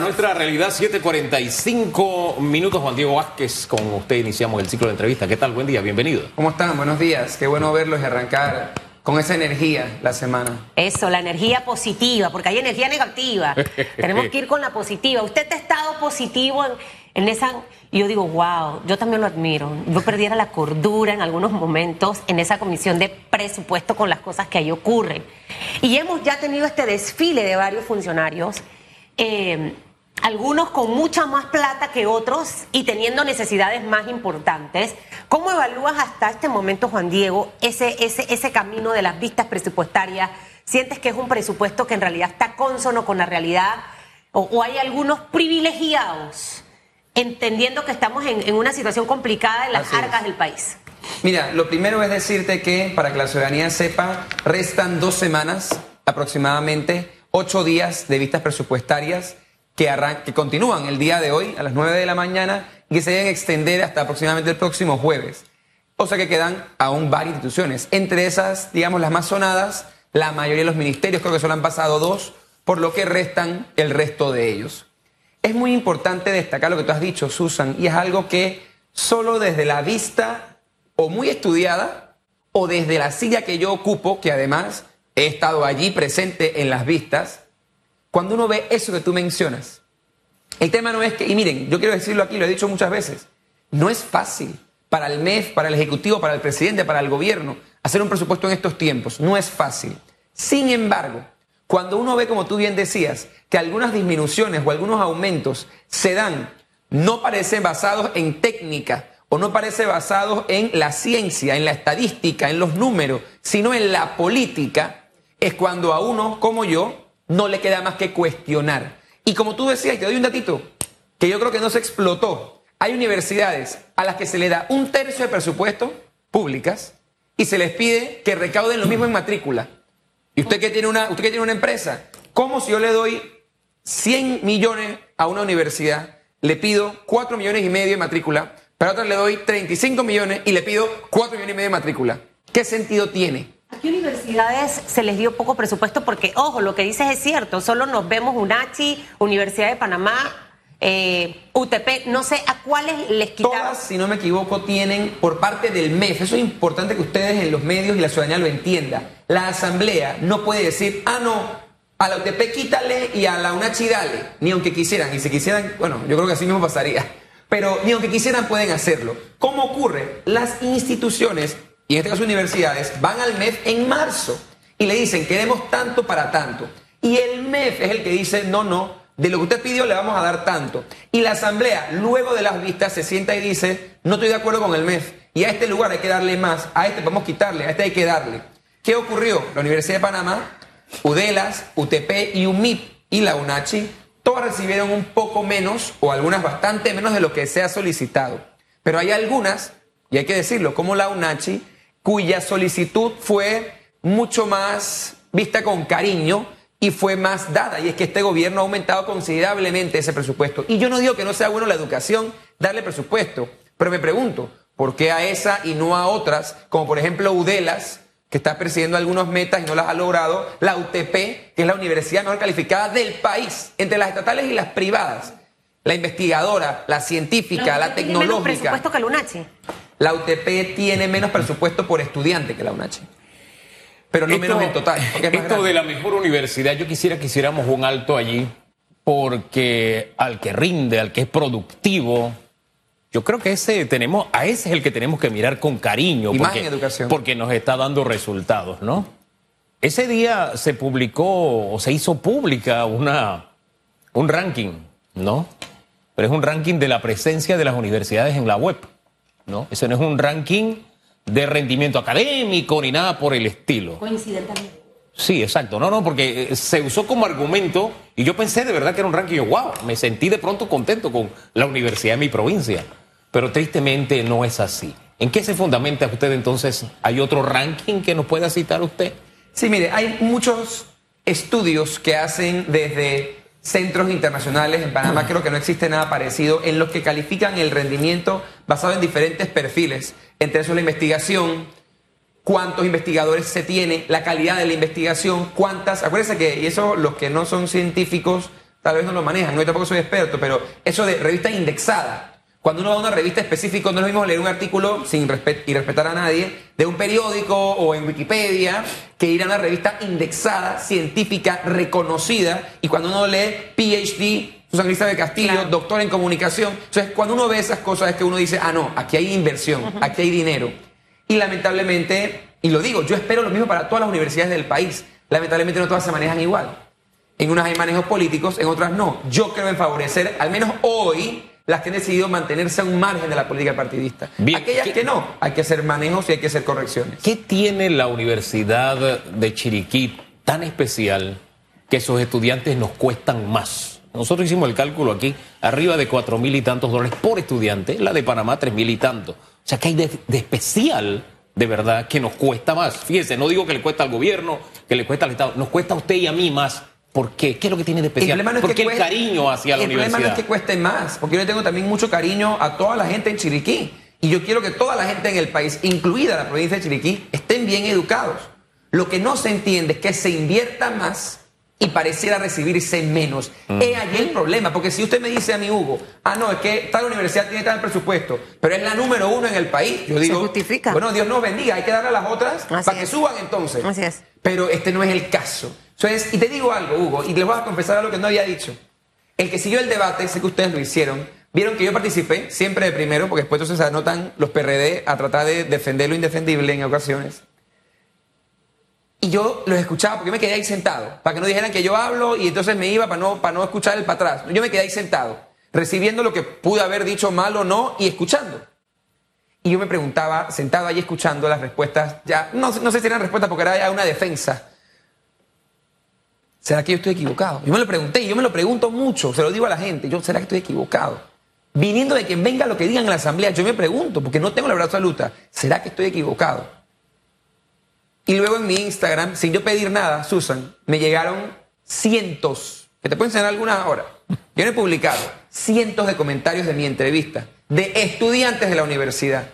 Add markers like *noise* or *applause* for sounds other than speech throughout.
a nuestra realidad 7:45 minutos. Juan Diego Vázquez, con usted iniciamos el ciclo de entrevista. ¿Qué tal? Buen día, bienvenido. ¿Cómo están? Buenos días. Qué bueno verlos y arrancar con esa energía la semana. Eso, la energía positiva, porque hay energía negativa. *laughs* Tenemos que ir con la positiva. Usted ha estado positivo en, en esa... Y yo digo, wow, yo también lo admiro. Yo perdiera la cordura en algunos momentos en esa comisión de presupuesto con las cosas que ahí ocurren. Y hemos ya tenido este desfile de varios funcionarios. eh, algunos con mucha más plata que otros y teniendo necesidades más importantes. ¿Cómo evalúas hasta este momento, Juan Diego, ese, ese, ese camino de las vistas presupuestarias? ¿Sientes que es un presupuesto que en realidad está consono con la realidad? ¿O, o hay algunos privilegiados, entendiendo que estamos en, en una situación complicada en las Así es. arcas del país? Mira, lo primero es decirte que para que la ciudadanía sepa, restan dos semanas aproximadamente, ocho días de vistas presupuestarias que, continúan el día de hoy a las 9 de la mañana y que se deben extender hasta aproximadamente el próximo jueves. O sea que quedan aún varias instituciones. Entre esas, digamos, las más sonadas, la mayoría de los ministerios, creo que solo han pasado dos, por lo que restan el resto de ellos. Es muy importante destacar lo que tú has dicho, Susan, y es algo que solo desde la vista o muy estudiada o desde la silla que yo ocupo, que además he estado allí presente en las vistas, cuando uno ve eso que tú mencionas, el tema no es que, y miren, yo quiero decirlo aquí, lo he dicho muchas veces, no es fácil para el MEF, para el Ejecutivo, para el presidente, para el gobierno, hacer un presupuesto en estos tiempos. No es fácil. Sin embargo, cuando uno ve, como tú bien decías, que algunas disminuciones o algunos aumentos se dan, no parecen basados en técnica o no parece basados en la ciencia, en la estadística, en los números, sino en la política, es cuando a uno, como yo, no le queda más que cuestionar. Y como tú decías, te doy un datito, que yo creo que no se explotó. Hay universidades a las que se le da un tercio de presupuesto públicas y se les pide que recauden lo mismo en matrícula. Y usted que tiene una, usted que tiene una empresa, ¿cómo si yo le doy 100 millones a una universidad, le pido 4 millones y medio de matrícula, pero a otra le doy 35 millones y le pido 4 millones y medio de matrícula? ¿Qué sentido tiene? ¿A qué universidades se les dio poco presupuesto? Porque, ojo, lo que dices es cierto, solo nos vemos UNACHI, Universidad de Panamá, eh, UTP, no sé a cuáles les quitaron. Todas, si no me equivoco, tienen por parte del MEF, eso es importante que ustedes en los medios y la ciudadanía lo entienda. La asamblea no puede decir, ah, no, a la UTP quítale y a la UNACHI dale, ni aunque quisieran, y si quisieran, bueno, yo creo que así mismo pasaría, pero ni aunque quisieran pueden hacerlo. ¿Cómo ocurre? Las instituciones, y en este caso universidades, van al MEF en marzo y le dicen, queremos tanto para tanto. Y el MEF es el que dice, no, no, de lo que usted pidió le vamos a dar tanto. Y la asamblea, luego de las vistas, se sienta y dice, no estoy de acuerdo con el MEF. Y a este lugar hay que darle más, a este podemos quitarle, a este hay que darle. ¿Qué ocurrió? La Universidad de Panamá, UDELAS, UTP y UMIP y la UNACHI, todas recibieron un poco menos o algunas bastante menos de lo que se ha solicitado. Pero hay algunas, y hay que decirlo, como la UNACHI, cuya solicitud fue mucho más vista con cariño y fue más dada. Y es que este gobierno ha aumentado considerablemente ese presupuesto. Y yo no digo que no sea bueno la educación darle presupuesto, pero me pregunto, ¿por qué a esa y no a otras, como por ejemplo UDELAS, que está persiguiendo algunas metas y no las ha logrado, la UTP, que es la universidad mejor calificada del país, entre las estatales y las privadas, la investigadora, la científica, la ¿Tiene menos tecnológica. presupuesto que el? La UTP tiene menos presupuesto por estudiante que la UNACH. Pero no menos en total. es más esto grande. de la mejor universidad, yo quisiera que hiciéramos un alto allí, porque al que rinde, al que es productivo, yo creo que ese tenemos, a ese es el que tenemos que mirar con cariño, Y más porque, en educación. porque nos está dando resultados, ¿no? Ese día se publicó o se hizo pública una, un ranking, ¿no? Pero es un ranking de la presencia de las universidades en la web, ¿no? Ese no es un ranking de rendimiento académico ni nada por el estilo. Coincidentalmente. Sí, exacto. No, no, porque eh, se usó como argumento y yo pensé de verdad que era un ranking. Yo, wow, me sentí de pronto contento con la universidad de mi provincia. Pero tristemente no es así. ¿En qué se fundamenta usted entonces? ¿Hay otro ranking que nos pueda citar usted? Sí, mire, hay muchos estudios que hacen desde centros internacionales. En Panamá creo que no existe nada parecido en los que califican el rendimiento basado en diferentes perfiles. Entre esos la investigación, cuántos investigadores se tiene, la calidad de la investigación, cuántas. Acuérdense que, y eso los que no son científicos tal vez no lo manejan, yo tampoco soy experto, pero eso de revista indexada. Cuando uno va a una revista específica, no es lo mismo leer un artículo sin respet y respetar a nadie de un periódico o en Wikipedia que ir a una revista indexada, científica, reconocida. Y cuando uno lee PhD, Susan de Castillo, Claro. doctor en comunicación. Entonces, cuando uno ve esas cosas es que uno dice, ah, no, aquí hay inversión, aquí hay dinero. Y lamentablemente, y lo digo, yo espero lo mismo para todas las universidades del país. Lamentablemente no todas se manejan igual. En unas hay manejos políticos, en otras no. Yo creo en favorecer, al menos hoy, las que han decidido mantenerse a un margen de la política partidista. Bien, Aquellas ¿qué- que no, hay que hacer manejos y hay que hacer correcciones. ¿Qué tiene la Universidad de Chiriquí tan especial que sus estudiantes nos cuestan más? Nosotros hicimos el cálculo aquí, arriba de cuatro mil y tantos dólares por estudiante, la de Panamá tres mil y tantos. O sea, que hay de, de especial, de verdad, que nos cuesta más. Fíjese, no digo que le cuesta al gobierno, que le cuesta al Estado, nos cuesta a usted y a mí más. ¿Por qué? ¿Qué es lo que tiene de El especial? problema no es ¿Por que el cueste- cariño hacia la el problema universidad? no es que cueste más, porque yo tengo también mucho cariño a toda la gente en Chiriquí. Y yo quiero que toda la gente en el país, incluida la provincia de Chiriquí, estén bien educados. Lo que no se entiende es que se invierta más y pareciera recibirse menos. Mm. Es allí el problema, porque si usted me dice a mi Hugo, ah, no, es que tal universidad tiene tal presupuesto, pero es la número uno en el país, yo digo, justifica. bueno, Dios nos bendiga, hay que darle a las otras Así para que es. suban entonces. Así es. Pero este no es el caso. Entonces, y te digo algo, Hugo, y les voy a confesar algo que no había dicho. El que siguió el debate, sé que ustedes lo hicieron, vieron que yo participé siempre de primero, porque después entonces anotan los PRD a tratar de defender lo indefendible en ocasiones. Y yo los escuchaba porque me quedé ahí sentado, para que no dijeran que yo hablo y entonces me iba para no, para no escuchar el para atrás. Yo me quedé ahí sentado, recibiendo lo que pude haber dicho mal o no y escuchando. Y yo me preguntaba, sentado ahí escuchando las respuestas, ya, no, no sé si eran respuestas porque era una defensa. ¿Será que yo estoy equivocado? Yo me lo pregunté y yo me lo pregunto mucho, se lo digo a la gente, yo, ¿será que estoy equivocado? Viniendo de quien venga lo que digan en la asamblea, yo me pregunto, porque no tengo la verdad absoluta, ¿será que estoy equivocado? Y luego en mi Instagram, sin yo pedir nada, Susan, me llegaron cientos, que te puedo enseñar algunas ahora. Yo no he publicado cientos de comentarios de mi entrevista, de estudiantes de la universidad,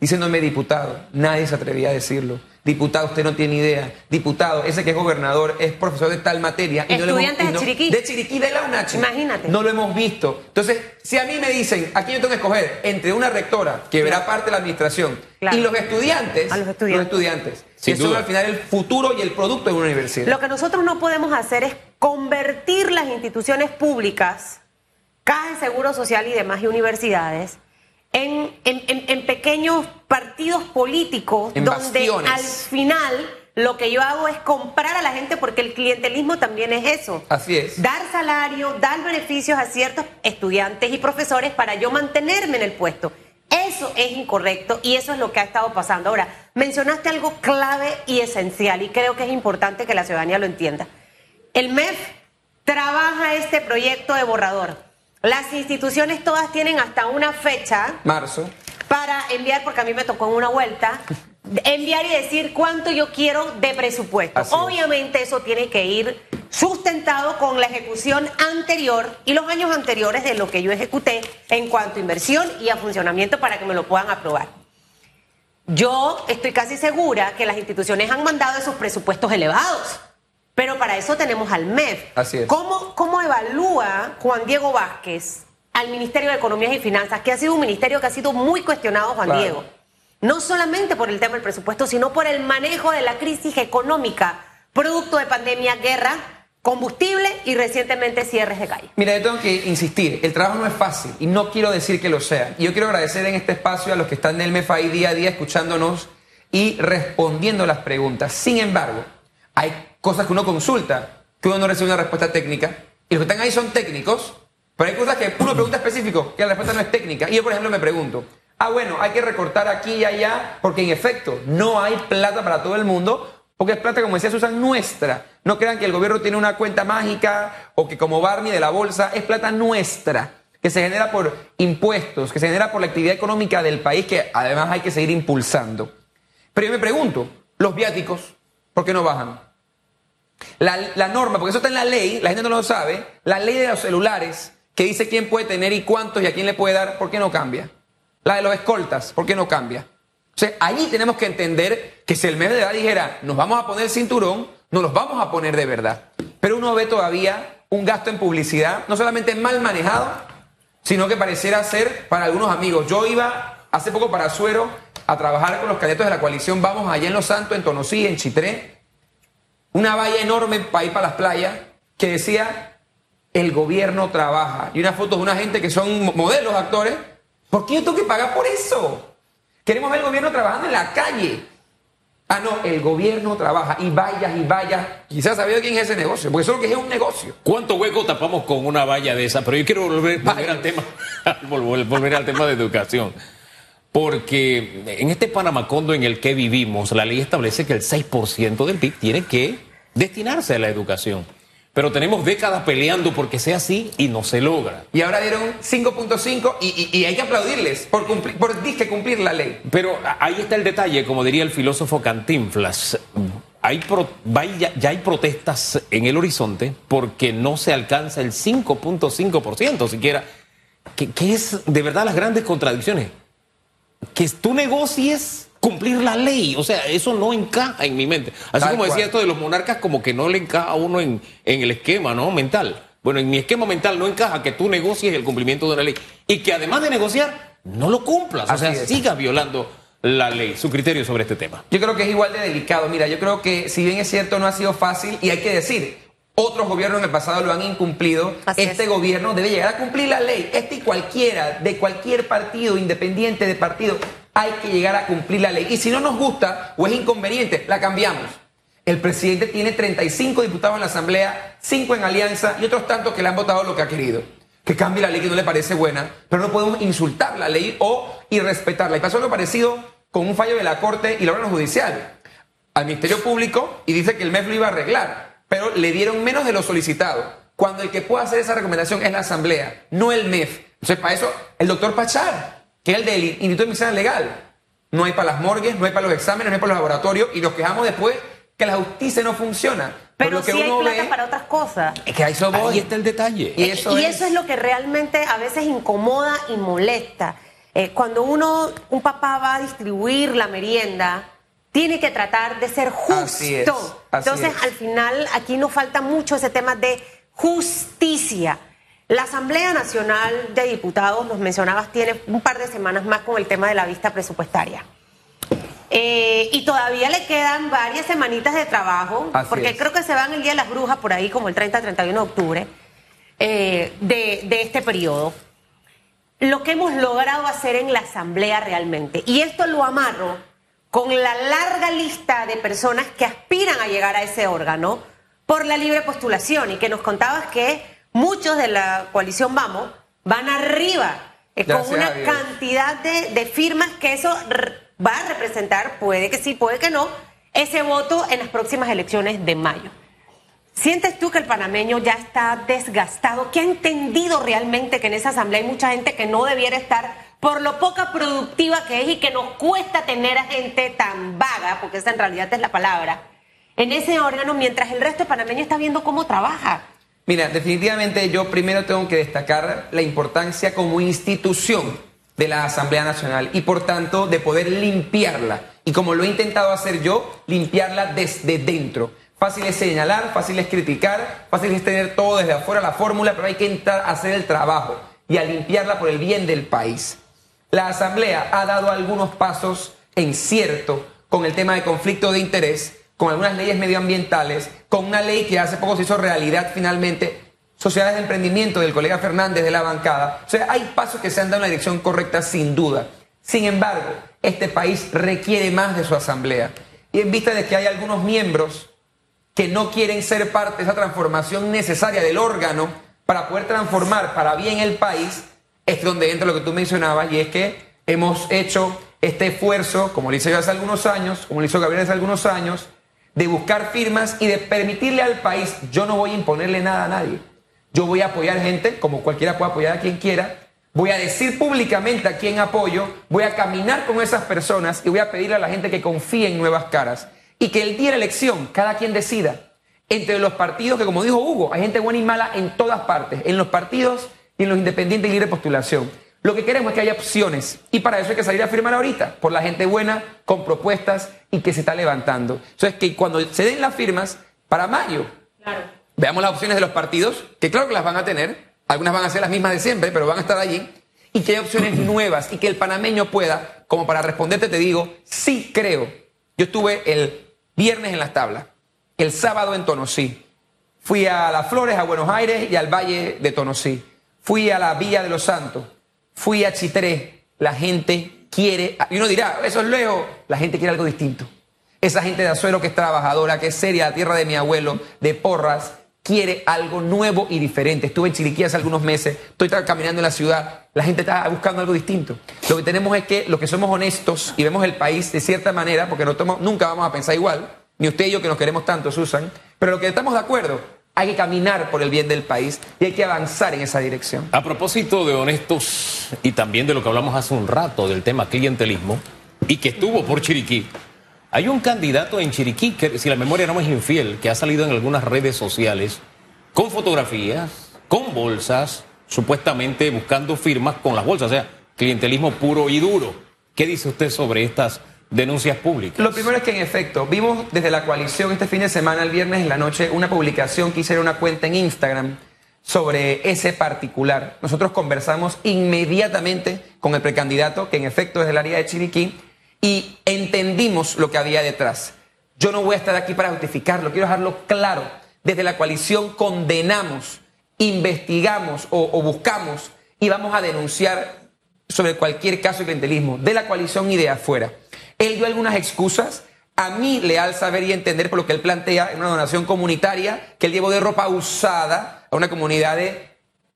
diciéndome, diputado, nadie se atrevía a decirlo. Diputado, usted no tiene idea. Diputado, ese que es gobernador es profesor de tal materia. y no lo hemos- Estudiantes y de no- Chiriquí. De Chiriquí, de la UNACH. Imagínate. No lo hemos visto. Entonces, si a mí me dicen, aquí yo tengo que escoger entre una rectora que verá parte de la administración Claro. y los estudiantes, A los estudiantes. estudiantes, Sin que son al final el futuro y el producto de una universidad. Lo que nosotros no podemos hacer es convertir las instituciones públicas, cajas de seguro social y demás y universidades, en, en- en- en pequeños partidos políticos donde bastiones. al final lo que yo hago es comprar a la gente porque el clientelismo también es eso. Así es. Dar salario, dar beneficios a ciertos estudiantes y profesores para yo mantenerme en el puesto. Eso es incorrecto y eso es lo que ha estado pasando. Ahora, mencionaste algo clave y esencial y creo que es importante que la ciudadanía lo entienda. El MEF trabaja este proyecto de borrador. Las instituciones todas tienen hasta una fecha Marzo. para enviar, porque a mí me tocó en una vuelta, *laughs* enviar y decir cuánto yo quiero de presupuesto. Así es. Obviamente eso tiene que ir sustentado con la ejecución anterior y los años anteriores de lo que yo ejecuté en cuanto a inversión y a funcionamiento para que me lo puedan aprobar. Yo estoy casi segura que las instituciones han mandado esos presupuestos elevados, pero para eso tenemos al MEF. Así es. ¿Cómo, cómo evalúa Juan Diego Vázquez al Ministerio de Economía y Finanzas, que ha sido un ministerio que ha sido muy cuestionado, Juan Claro. Diego? No solamente por el tema del presupuesto, sino por el manejo de la crisis económica, producto de pandemia, guerra, combustible y recientemente cierres de calle. Mira, yo tengo que insistir, el trabajo no es fácil y no quiero decir que lo sea. Y yo quiero agradecer en este espacio a los que están en el MEF ahí día a día escuchándonos y respondiendo las preguntas. Sin embargo, hay cosas que uno consulta, que uno no recibe una respuesta técnica, y los que están ahí son técnicos, pero hay cosas que uno *clears throat* pregunta específico, que la respuesta no es técnica. Y yo, por ejemplo, me pregunto, ah, bueno, hay que recortar aquí y allá, porque en efecto, no hay plata para todo el mundo, porque es plata, como decía Susan, nuestra. No crean que el gobierno tiene una cuenta mágica o que como Barney de la bolsa, es plata nuestra, que se genera por impuestos, que se genera por la actividad económica del país, que además hay que seguir impulsando. Pero yo me pregunto, los viáticos, ¿por qué no bajan? La, norma, porque eso está en la ley, la gente no lo sabe, la ley de los celulares, que dice quién puede tener y cuántos y a quién le puede dar, ¿por qué no cambia? La de los escoltas, ¿por qué no cambia? O sea, allí tenemos que entender que si el mes de edad dijera, nos vamos a poner cinturón, nos los vamos a poner de verdad. Pero uno ve todavía un gasto en publicidad, no solamente mal manejado, sino que pareciera ser para algunos amigos. Yo iba hace poco para Suero a trabajar con los candidatos de la coalición Vamos allá en Los Santos, en Tonosí, en Chitré, una valla enorme para ir para las playas que decía el gobierno trabaja y una foto de una gente que son modelos, actores. ¿Por qué yo tengo que pagar por eso? Queremos ver el gobierno trabajando en la calle. Ah, no, el gobierno trabaja y vayas y vayas. Quizás sabía quién es ese negocio, porque eso es lo que es un negocio. ¿Cuánto hueco tapamos con una valla de esa? Pero yo quiero volver, al tema, *laughs* volver al tema de educación. Porque en este Panamacondo en el que vivimos, la ley establece que el 6% del PIB tiene que destinarse a la educación. Pero tenemos décadas peleando porque sea así y no se logra. Y ahora dieron 5.5 y, hay que aplaudirles por, cumplir, por cumplir la ley. Pero ahí está el detalle, como diría el filósofo Cantinflas. Hay ya, hay protestas en el horizonte porque no se alcanza el 5.5% siquiera. ¿Qué que es de verdad las grandes contradicciones. Que tú negocies cumplir la ley. O sea, eso no encaja en mi mente. Así como decía esto de los monarcas, como que no le encaja a uno en, en el esquema ¿no? mental. Bueno, en mi esquema mental no encaja que tú negocies el cumplimiento de una ley y que además de negociar, no lo cumplas. o sea, sigas violando la ley, su criterio sobre este tema. Yo creo que es igual de delicado. Mira, yo creo que si bien es cierto no ha sido fácil y hay que decir, otros gobiernos en el pasado lo han incumplido. este gobierno debe llegar a cumplir la ley. Este y cualquiera, de cualquier partido, independiente de partido, hay que llegar a cumplir la ley. Y si no nos gusta o es inconveniente, la cambiamos. El presidente tiene 35 diputados en la Asamblea, 5 en alianza y otros tantos que le han votado lo que ha querido. Que cambie la ley que no le parece buena, pero no podemos insultar la ley o irrespetarla. Y pasó algo parecido con un fallo de la Corte y la órgano judicial al Ministerio Público y dice que el MEF lo iba a arreglar, pero le dieron menos de lo solicitado. Cuando el que puede hacer esa recomendación es la Asamblea, no el MEF. Entonces, para eso, el doctor Pachar que es el del Instituto de Medicina Legal. No hay para las morgues, no hay para los exámenes, no hay para los laboratorios y nos quejamos después que la justicia no funciona. Pero sí hay plata para otras cosas. Es que ahí, está el detalle. Y, eso, es... lo que realmente a veces incomoda y molesta. Eh, cuando uno, un papá va a distribuir la merienda, tiene que tratar de ser justo. Entonces, al final, aquí nos falta mucho ese tema de justicia. La Asamblea Nacional de Diputados, los mencionabas, tiene un par de semanas más con el tema de la vista presupuestaria. Eh, y todavía le quedan varias semanitas de trabajo, porque creo que se van el Día de las Brujas por ahí, como el 30-31 de octubre, eh, de, de este periodo. Lo que hemos logrado hacer en la Asamblea realmente, y esto lo amarro con la larga lista de personas que aspiran a llegar a ese órgano por la libre postulación, y que nos contabas que muchos de la coalición Vamos van arriba eh, con una cantidad de, firmas que eso va a representar, puede que sí, puede que no, ese voto en las próximas elecciones de mayo. ¿Sientes tú que el panameño ya está desgastado? ¿Que ha entendido realmente que en esa asamblea hay mucha gente que no debiera estar por lo poca productiva que es y que nos cuesta tener a gente tan vaga, porque esa en realidad es la palabra, en ese órgano mientras el resto panameño está viendo cómo trabaja? Mira, definitivamente yo primero tengo que destacar la importancia como institución de la Asamblea Nacional y por tanto de poder limpiarla. Y como lo he intentado hacer yo, limpiarla desde dentro. Fácil es señalar, fácil es criticar, fácil es tener todo desde afuera la fórmula, pero hay que entrar a hacer el trabajo y a limpiarla por el bien del país. La Asamblea ha dado algunos pasos en cierto con el tema de conflicto de interés, con algunas leyes medioambientales, con una ley que hace poco se hizo realidad finalmente, sociedades de emprendimiento del colega Fernández de la bancada. O sea, hay pasos que se han dado en la dirección correcta sin duda. Sin embargo, este país requiere más de su asamblea. Y en vista de que hay algunos miembros que no quieren ser parte de esa transformación necesaria del órgano para poder transformar para bien el país, es donde entra lo que tú mencionabas y es que hemos hecho este esfuerzo, como lo hice yo hace algunos años, como lo hizo Gabriel hace algunos años, de buscar firmas y de permitirle al país, yo no voy a imponerle nada a nadie. Yo voy a apoyar gente, como cualquiera puede apoyar a quien quiera, voy a decir públicamente a quién apoyo, voy a caminar con esas personas y voy a pedirle a la gente que confíe en nuevas caras. Y que el día de la elección, cada quien decida entre los partidos, que como dijo Hugo, hay gente buena y mala en todas partes, en los partidos y en los independientes y libre postulación. Lo que queremos es que haya opciones y para eso hay que salir a firmar ahorita, por la gente buena, con propuestas y que se está levantando. Entonces, que cuando se den las firmas, para mayo, Veamos las opciones de los partidos, que claro que las van a tener, algunas van a ser las mismas de siempre, pero van a estar allí, y que hay opciones *clears throat* nuevas y que el panameño pueda, como para responderte te digo, sí creo. Yo estuve el viernes en las tablas, el sábado en Tonosí, fui a Las Flores, a Buenos Aires y al Valle de Tonosí, fui a la Villa de los Santos, fui a Chitré, la gente quiere, y uno dirá, eso es lejos, la gente quiere algo distinto. Esa gente de Azuero que es trabajadora, que es seria, la tierra de mi abuelo, de Porras, quiere algo nuevo y diferente. Estuve en Chiriquí hace algunos meses, estoy caminando en la ciudad, la gente está buscando algo distinto. Lo que tenemos es que los que somos honestos y vemos el país de cierta manera, porque no nunca vamos a pensar igual, ni usted y yo que nos queremos tanto, Susan, pero lo que estamos de acuerdo, hay que caminar por el bien del país y hay que avanzar en esa dirección. A propósito de honestos y también de lo que hablamos hace un rato del tema clientelismo y que estuvo por Chiriquí, hay un candidato en Chiriquí, que si la memoria no es infiel, que ha salido en algunas redes sociales con fotografías, con bolsas, supuestamente buscando firmas con las bolsas, o sea, clientelismo puro y duro. ¿Qué dice usted sobre estas denuncias públicas? Lo primero es que en efecto, vimos desde la coalición este fin de semana, el viernes en la noche, una publicación que hicieron una cuenta en Instagram sobre ese particular. Nosotros conversamos inmediatamente con el precandidato, que en efecto es del área de Chiriquí, y entendimos lo que había detrás. Yo no voy a estar aquí para justificarlo, quiero dejarlo claro. Desde la coalición condenamos, investigamos o, buscamos y vamos a denunciar sobre cualquier caso de clientelismo, de la coalición y de afuera. Él dio algunas excusas, a mí leal saber y entender por lo que él plantea en una donación comunitaria, que él llevó de ropa usada a una comunidad de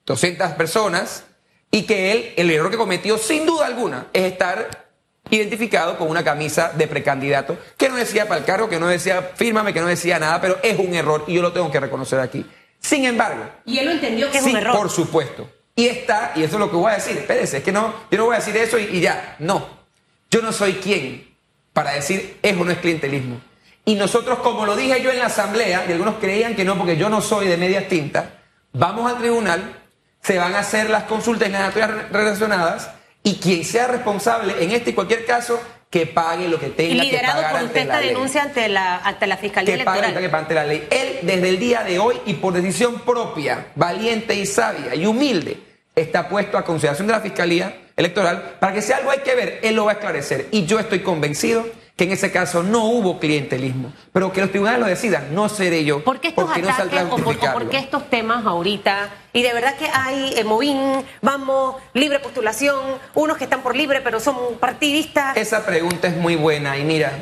200 personas y que él, el error que cometió sin duda alguna es estar identificado con una camisa de precandidato que no decía para el cargo, que no decía fírmame, que no decía nada, pero es un error y yo lo tengo que reconocer aquí. Sin embargo. Y él lo entendió que es un error. Por supuesto. Y está, y eso es lo que voy a decir, espérese, es que no, yo no voy a decir eso y, y ya. No. Yo no soy quien para decir eso no es clientelismo. Y nosotros, como lo dije yo en la asamblea, y algunos creían que no, porque yo no soy de medias tintas, vamos al tribunal, se van a hacer las consultas las relacionadas y quien sea responsable en este y cualquier caso que pague lo que tenga que pagar por usted esta denuncia ante la ante la fiscalía que Pague, que ante la ley. Él desde el día de hoy y por decisión propia, valiente y sabia y humilde, está puesto a consideración de la fiscalía electoral para que si algo hay que ver, él lo va a esclarecer y yo estoy convencido que en ese caso no hubo clientelismo, pero que los tribunales lo decidan, no seré yo. ¿Por qué estos porque ataques o, por, qué estos temas ahorita? Y de verdad que hay eh, Movín, vamos, libre postulación, unos que están por libre pero son partidistas. Esa pregunta es muy buena y mira,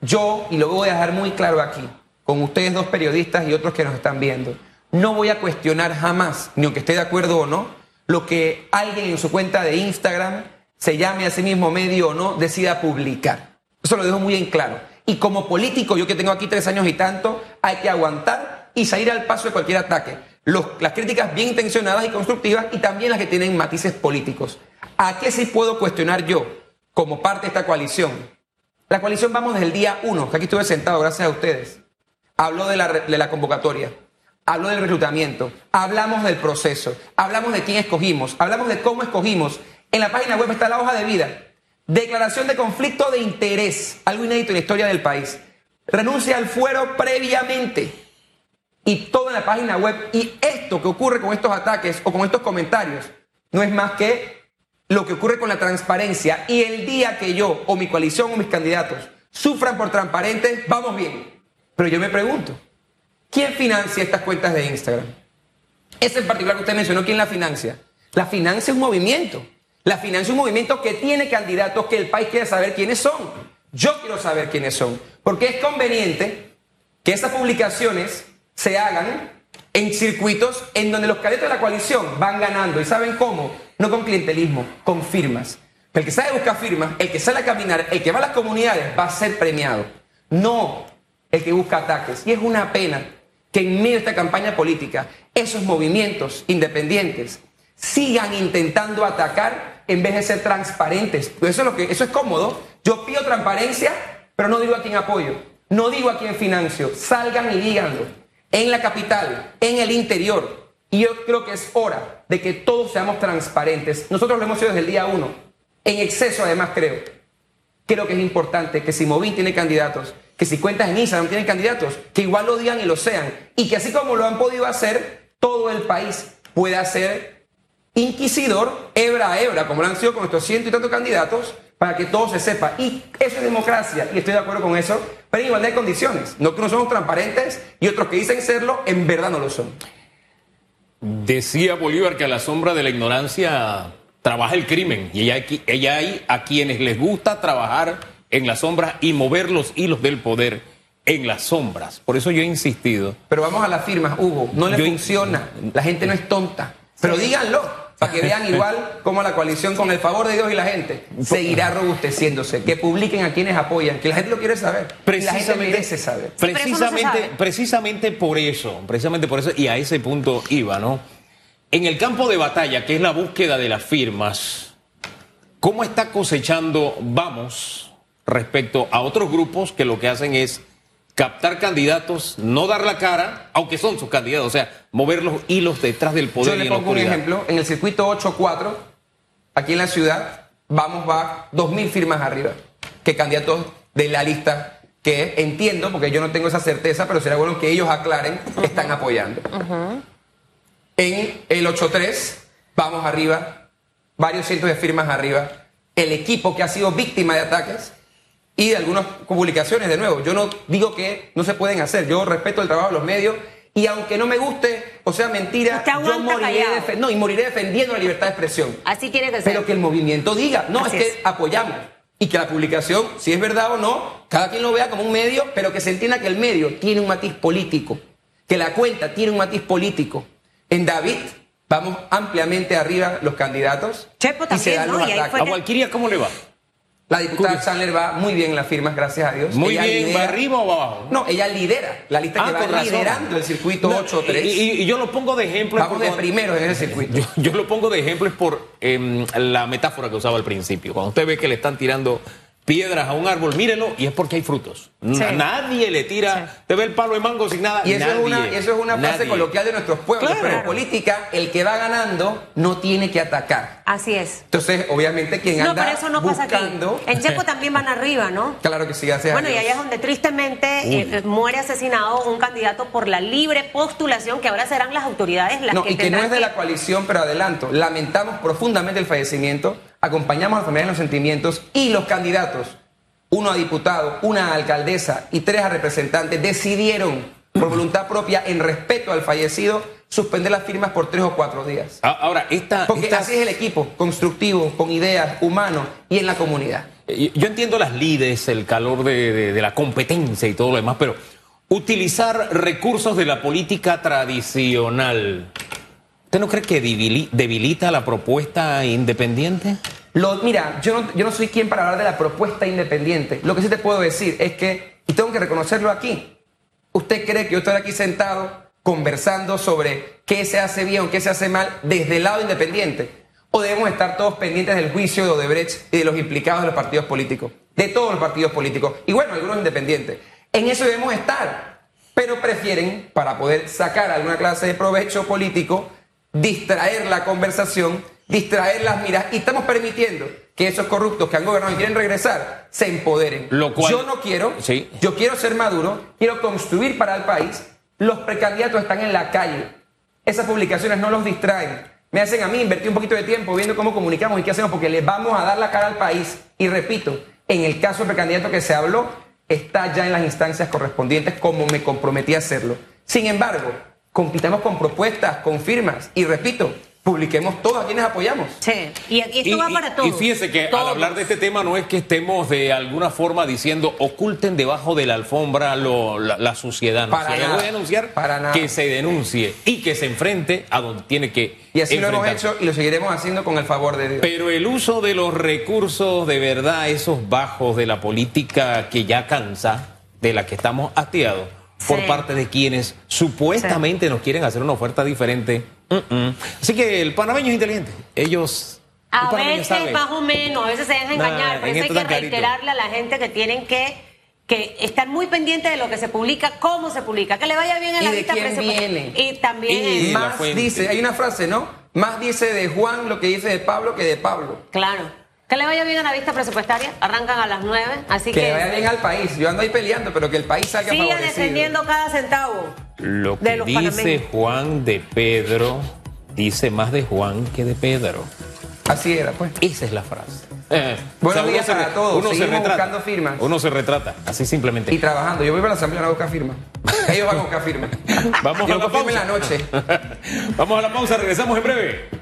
yo, y lo voy a dejar muy claro aquí, con ustedes dos periodistas y otros que nos están viendo, no voy a cuestionar jamás, ni aunque esté de acuerdo o no, lo que alguien en su cuenta de Instagram, se llame a sí mismo medio o no, decida publicar. Eso lo dejo muy en claro. Y como político, yo que tengo aquí tres años y tanto, hay que aguantar y salir al paso de cualquier ataque. las críticas bien intencionadas y constructivas y también las que tienen matices políticos. ¿A qué sí puedo cuestionar yo como parte de esta coalición? La coalición vamos desde el día uno, que aquí estuve sentado gracias a ustedes. La, de la convocatoria, hablo del reclutamiento, hablamos del proceso, hablamos de quién escogimos, hablamos de cómo escogimos. En la página web está la hoja de vida Declaración de conflicto de interés, algo inédito en la historia del país. Renuncia al fuero previamente. Y todo en la página web. Y esto que ocurre con estos ataques o con estos comentarios no es más que lo que ocurre con la transparencia. Y el día que yo o mi coalición o mis candidatos sufran por transparentes, vamos bien. Pero yo me pregunto, ¿quién financia estas cuentas de Instagram? Ese en particular que usted mencionó, ¿quién la financia? La financia un movimiento. La financia un movimiento que tiene candidatos que el país quiere saber quiénes son. Yo quiero saber quiénes son. Porque es conveniente que esas publicaciones se hagan en circuitos en donde los cadetes de la coalición van ganando. ¿Y saben cómo? No con clientelismo, con firmas. El que sabe buscar firmas, el que sale a caminar, el que va a las comunidades va a ser premiado. No el que busca ataques. Y es una pena que en medio de esta campaña política esos movimientos independientes sigan intentando atacar en vez de ser transparentes. Pues eso es, lo que, eso es cómodo. Yo pido transparencia, pero no digo a quién apoyo, no digo a quién financio. Salgan y díganlo. En la capital, en el interior. Y yo creo que es hora de que todos seamos transparentes. Nosotros lo hemos sido desde el día uno. En exceso, además, creo. Creo que es importante que si Movín tiene candidatos, que si cuentas en Instagram tienen candidatos, que igual lo digan y lo sean. Y que así como lo han podido hacer, todo el país pueda ser inquisidor, hebra a hebra, como lo han sido con nuestros ciento y tantos candidatos, para que todo se sepa. Y eso es democracia, y estoy de acuerdo con eso, pero en igualdad de condiciones. No que unos somos transparentes y otros que dicen serlo, en verdad no lo son. Decía Bolívar que a la sombra de la ignorancia trabaja el crimen, y ella hay a quienes les gusta trabajar en las sombras y mover los hilos del poder en las sombras. Por eso yo he insistido. Pero vamos a las firmas, Hugo. No le funciona. La gente no es tonta. Pero díganlo. Para que vean *laughs* igual cómo la coalición, con el favor de Dios y la gente, seguirá robusteciéndose. Que publiquen a quienes apoyan, que la gente lo quiere saber. Precisamente, la gente merece saber. Precisamente, precisamente por eso, precisamente por eso, y a ese punto iba, ¿no? En el campo de batalla, que es la búsqueda de las firmas, ¿cómo está cosechando Vamos respecto a otros grupos que lo que hacen es captar candidatos, no dar la cara, aunque son sus candidatos, o sea, mover los hilos detrás del poder. Yo le pongo un ejemplo, en el circuito 8-4, aquí en la ciudad, vamos va 2.000 firmas arriba, que candidatos de la lista que entiendo, porque yo no tengo esa certeza, pero será bueno que ellos aclaren, están apoyando. En el 8-3, vamos arriba, varios cientos de firmas arriba, el equipo que ha sido víctima de ataques, y de algunas publicaciones, de nuevo, yo no digo que no se pueden hacer, yo respeto el trabajo de los medios y aunque no me guste, o sea, mentira, yo moriré, no, y moriré defendiendo la libertad de expresión. Así tiene que ser. Pero que el movimiento diga, no, es que apoyamos. Y que la publicación, si es verdad o no, cada quien lo vea como un medio, pero que se entienda que el medio tiene un matiz político, que la cuenta tiene un matiz político. En David vamos ampliamente arriba los candidatos. Chepo también, ¿no? ¿A Valkyria cómo le va? La diputada Sandler va muy bien en las firmas, gracias a Dios. Muy bien, ¿va arriba o abajo? No, ella lidera la lista que ah, va liderando el circuito 8-3. Y, yo lo pongo de ejemplo. Vamos de primero en ese circuito. *laughs* Yo, lo pongo de ejemplo es por em, la metáfora que usaba al principio. Cuando usted ve que le están tirando piedras a un árbol, mírelo, y es porque hay frutos. Nadie le tira, te ve el palo de mango sin nada. Y eso es una, eso es una frase coloquial de nuestros pueblos, pero en política, el que va ganando no tiene que atacar. Así es. Entonces, obviamente, quien anda No, pero eso no pasa aquí. En Chepo también van arriba, ¿no? *laughs* Claro que sí, gracias Bueno, y allá es donde tristemente eh, muere asesinado un candidato por la libre postulación, que ahora serán las autoridades las no, que y que no es de la coalición, pero adelanto, lamentamos profundamente el fallecimiento acompañamos a las familias en los sentimientos y los candidatos, uno a diputado, una a alcaldesa y tres a representante, decidieron por voluntad propia, en respeto al fallecido, suspender las firmas por tres o cuatro días. Ah, ahora, esta... Porque así es el equipo, constructivo, con ideas, humano y en la comunidad. Eh, yo entiendo las lides, el calor de, de la competencia y todo lo demás, pero utilizar recursos de la política tradicional ¿Usted no cree que debilita la propuesta independiente? Mira, yo no, yo no soy quien para hablar de la propuesta independiente. Lo que sí te puedo decir es que, y tengo que reconocerlo aquí, ¿usted cree que yo estoy aquí sentado conversando sobre qué se hace bien o qué se hace mal desde el lado independiente? ¿O debemos estar todos pendientes del juicio de Odebrecht y de los implicados de los partidos políticos? De todos los partidos políticos. Y bueno, algunos independientes. En eso debemos estar. Pero prefieren, para poder sacar alguna clase de provecho político, distraer la conversación, distraer las miras y estamos permitiendo que esos corruptos que han gobernado y quieren regresar se empoderen. Lo cual, yo no quiero, yo quiero ser maduro, quiero construir para el país. Los precandidatos están en la calle. Esas publicaciones no los distraen. Me hacen a mí invertir un poquito de tiempo viendo cómo comunicamos y qué hacemos porque les vamos a dar la cara al país. Y repito, en el caso del precandidato que se habló, está ya en las instancias correspondientes como me comprometí a hacerlo. Sin embargo, compitamos con propuestas, con firmas y repito, publiquemos todos a quienes apoyamos. Sí, y, esto va para todos. Y fíjese que al hablar de este tema no es que estemos de alguna forma diciendo oculten debajo de la alfombra la, suciedad. No, para nada, voy a denunciar, para que se denuncie y que se enfrente a donde tiene que. Y así lo hemos hecho y lo seguiremos haciendo con el favor de Dios. Pero el uso de los recursos, de verdad, esos bajos de la política que ya cansa, de la que estamos hastiados por parte de quienes supuestamente nos quieren hacer una oferta diferente. Así que el panameño es inteligente. Ellos. A veces más o menos, a veces se dejan engañar. Por eso hay que reiterarle a la gente que tienen que que estar muy pendiente de lo que se publica, cómo se publica, que le vaya bien en la lista viene? Y también y más dice, hay una frase, ¿no? Más dice de Juan lo que dice de Pablo que de Pablo. Claro. Que le vaya bien a la vista presupuestaria. Arrancan a las 9. Así Que que. le vaya bien al país. Yo ando ahí peleando, pero que el país salga Siga favorecido. defendiendo cada centavo. Lo De que los dice panameños. Juan de Pedro dice más de Juan que de Pedro. Así era, pues. Esa es la frase. Eh, Buenos días se para todos. Uno se Seguimos retrata. buscando firmas. Uno se retrata, así simplemente. Y trabajando. Yo voy para la asamblea a buscar firmas. Ellos van a buscar firmas. *laughs* Vamos Yo a la firma en pausa. la noche. *laughs* Vamos a la pausa, regresamos en breve.